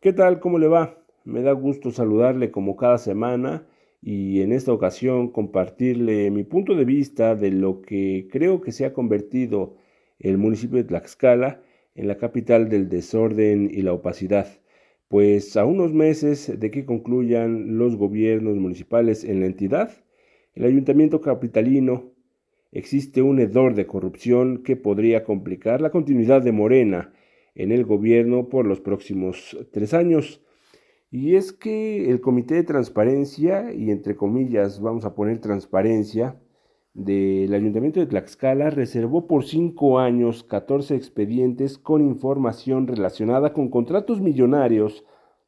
¿Qué tal? ¿Cómo le va? Me da gusto saludarle como cada semana y en esta ocasión compartirle mi punto de vista de lo que creo que se ha convertido el municipio de Tlaxcala en la capital del desorden y la opacidad. Pues a unos meses de que concluyan los gobiernos municipales en la entidad, el ayuntamiento capitalino existe un hedor de corrupción que podría complicar la continuidad de Morena en el gobierno por los próximos tres años. Y es que el Comité de Transparencia, y entre comillas vamos a poner transparencia, del Ayuntamiento de Tlaxcala reservó por cinco años 14 expedientes con información relacionada con contratos millonarios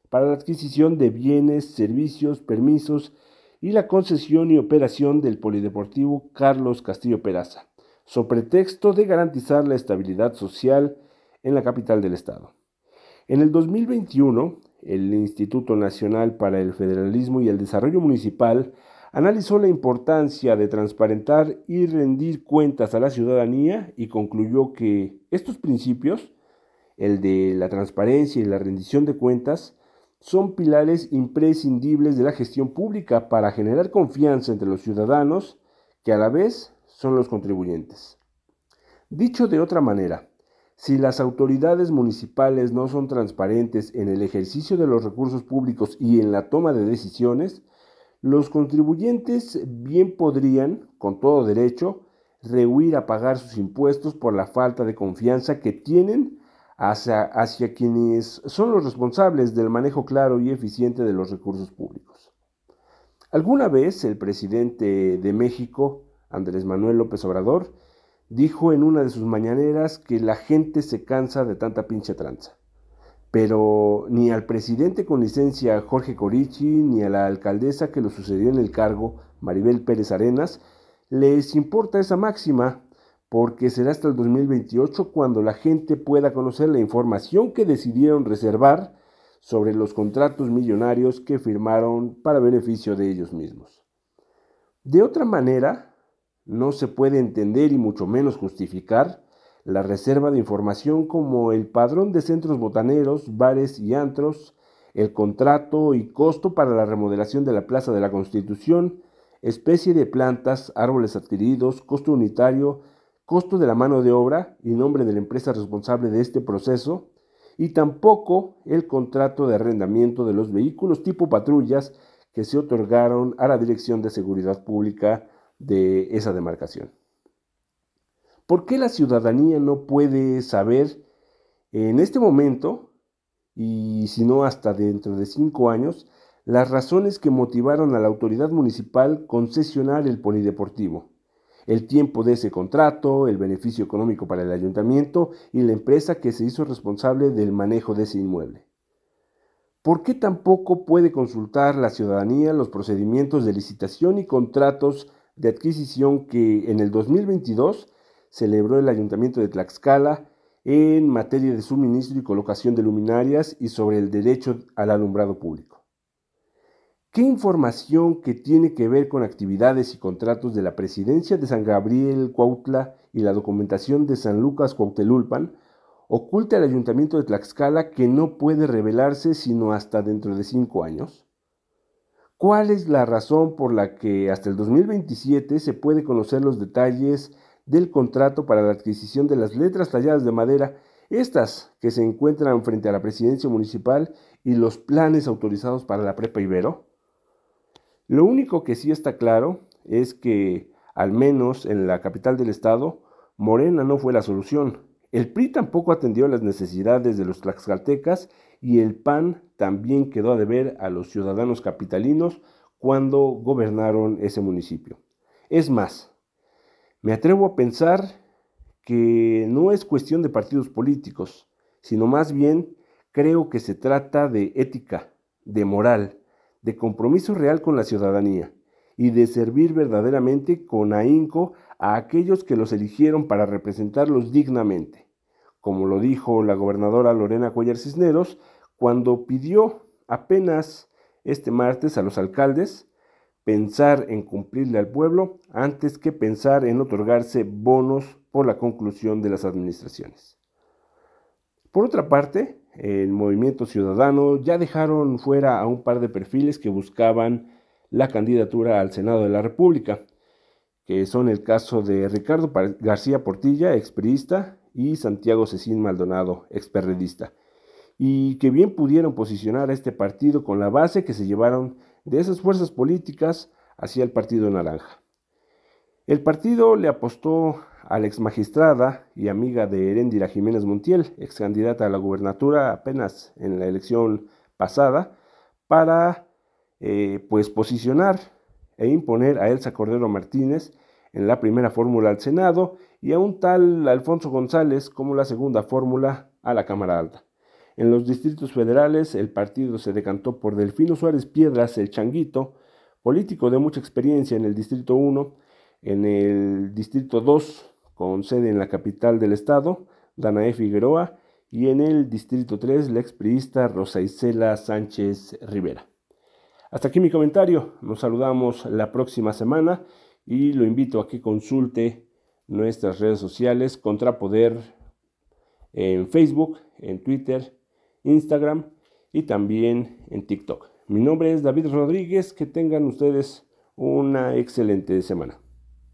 para la adquisición de bienes, servicios, permisos y la concesión y operación del Polideportivo Carlos Castillo Peraza, sobre pretexto de garantizar la estabilidad social en la capital del estado. En el 2021, el Instituto Nacional para el Federalismo y el Desarrollo Municipal analizó la importancia de transparentar y rendir cuentas a la ciudadanía y concluyó que estos principios, el de la transparencia y la rendición de cuentas, son pilares imprescindibles de la gestión pública para generar confianza entre los ciudadanos, que a la vez son los contribuyentes. Dicho de otra manera, si las autoridades municipales no son transparentes en el ejercicio de los recursos públicos y en la toma de decisiones, los contribuyentes bien podrían, con todo derecho, rehuir a pagar sus impuestos por la falta de confianza que tienen hacia, hacia, quienes son los responsables del manejo claro y eficiente de los recursos públicos. Alguna vez el presidente de México, Andrés Manuel López Obrador, dijo en una de sus mañaneras que la gente se cansa de tanta pinche tranza. Pero ni al presidente con licencia Jorge Corichi, ni a la alcaldesa que lo sucedió en el cargo, Maribel Pérez Arenas, les importa esa máxima, porque será hasta el 2028 cuando la gente pueda conocer la información que decidieron reservar sobre los contratos millonarios que firmaron para beneficio de ellos mismos. De otra manera, no se puede entender y mucho menos justificar la reserva de información como el padrón de centros botaneros, bares y antros, el contrato y costo para la remodelación de la Plaza de la Constitución, especie de plantas, árboles adquiridos, costo unitario, costo de la mano de obra y nombre de la empresa responsable de este proceso, y tampoco el contrato de arrendamiento de los vehículos tipo patrullas que se otorgaron a la Dirección de Seguridad Pública de esa demarcación. ¿Por qué la ciudadanía no puede saber en este momento, y si no hasta dentro de cinco años, las razones que motivaron a la autoridad municipal concesionar el polideportivo? El tiempo de ese contrato, el beneficio económico para el ayuntamiento y la empresa que se hizo responsable del manejo de ese inmueble. ¿Por qué tampoco puede consultar la ciudadanía los procedimientos de licitación y contratos de adquisición que en el 2022 celebró el Ayuntamiento de Tlaxcala en materia de suministro y colocación de luminarias y sobre el derecho al alumbrado público. ¿Qué información que tiene que ver con actividades y contratos de la presidencia de San Gabriel Cuautla y la documentación de San Lucas Cuautelulpan oculta el Ayuntamiento de Tlaxcala que no puede revelarse sino hasta dentro de cinco años? ¿Cuál es la razón por la que hasta el 2027 se puede conocer los detalles del contrato para la adquisición de las letras talladas de madera, estas que se encuentran frente a la presidencia municipal y los planes autorizados para la prepa Ibero? Lo único que sí está claro es que, al menos en la capital del estado, Morena no fue la solución. El PRI tampoco atendió las necesidades de los tlaxcaltecas y el PAN también quedó a deber a los ciudadanos capitalinos cuando gobernaron ese municipio. Es más, me atrevo a pensar que no es cuestión de partidos políticos, sino más bien creo que se trata de ética, de moral, de compromiso real con la ciudadanía y de servir verdaderamente con ahínco a aquellos que los eligieron para representarlos dignamente como lo dijo la gobernadora Lorena Cuellar Cisneros, cuando pidió apenas este martes a los alcaldes pensar en cumplirle al pueblo antes que pensar en otorgarse bonos por la conclusión de las administraciones. Por otra parte, el movimiento ciudadano ya dejaron fuera a un par de perfiles que buscaban la candidatura al Senado de la República, que son el caso de Ricardo García Portilla, expriista, y Santiago Cecín Maldonado, experredista, y que bien pudieron posicionar a este partido con la base que se llevaron de esas fuerzas políticas hacia el Partido Naranja. El partido le apostó a la ex magistrada y amiga de Heréndira Jiménez Montiel, ex candidata a la gubernatura apenas en la elección pasada, para eh, pues posicionar e imponer a Elsa Cordero Martínez en la primera fórmula al Senado y a un tal Alfonso González como la segunda fórmula a la Cámara Alta. En los distritos federales el partido se decantó por Delfino Suárez Piedras, el Changuito, político de mucha experiencia en el Distrito 1, en el Distrito 2, con sede en la capital del estado, Danae Figueroa, y en el Distrito 3, la expriista Rosa Isela Sánchez Rivera. Hasta aquí mi comentario, nos saludamos la próxima semana y lo invito a que consulte nuestras redes sociales Contrapoder en Facebook, en Twitter, Instagram y también en TikTok. Mi nombre es David Rodríguez, que tengan ustedes una excelente semana.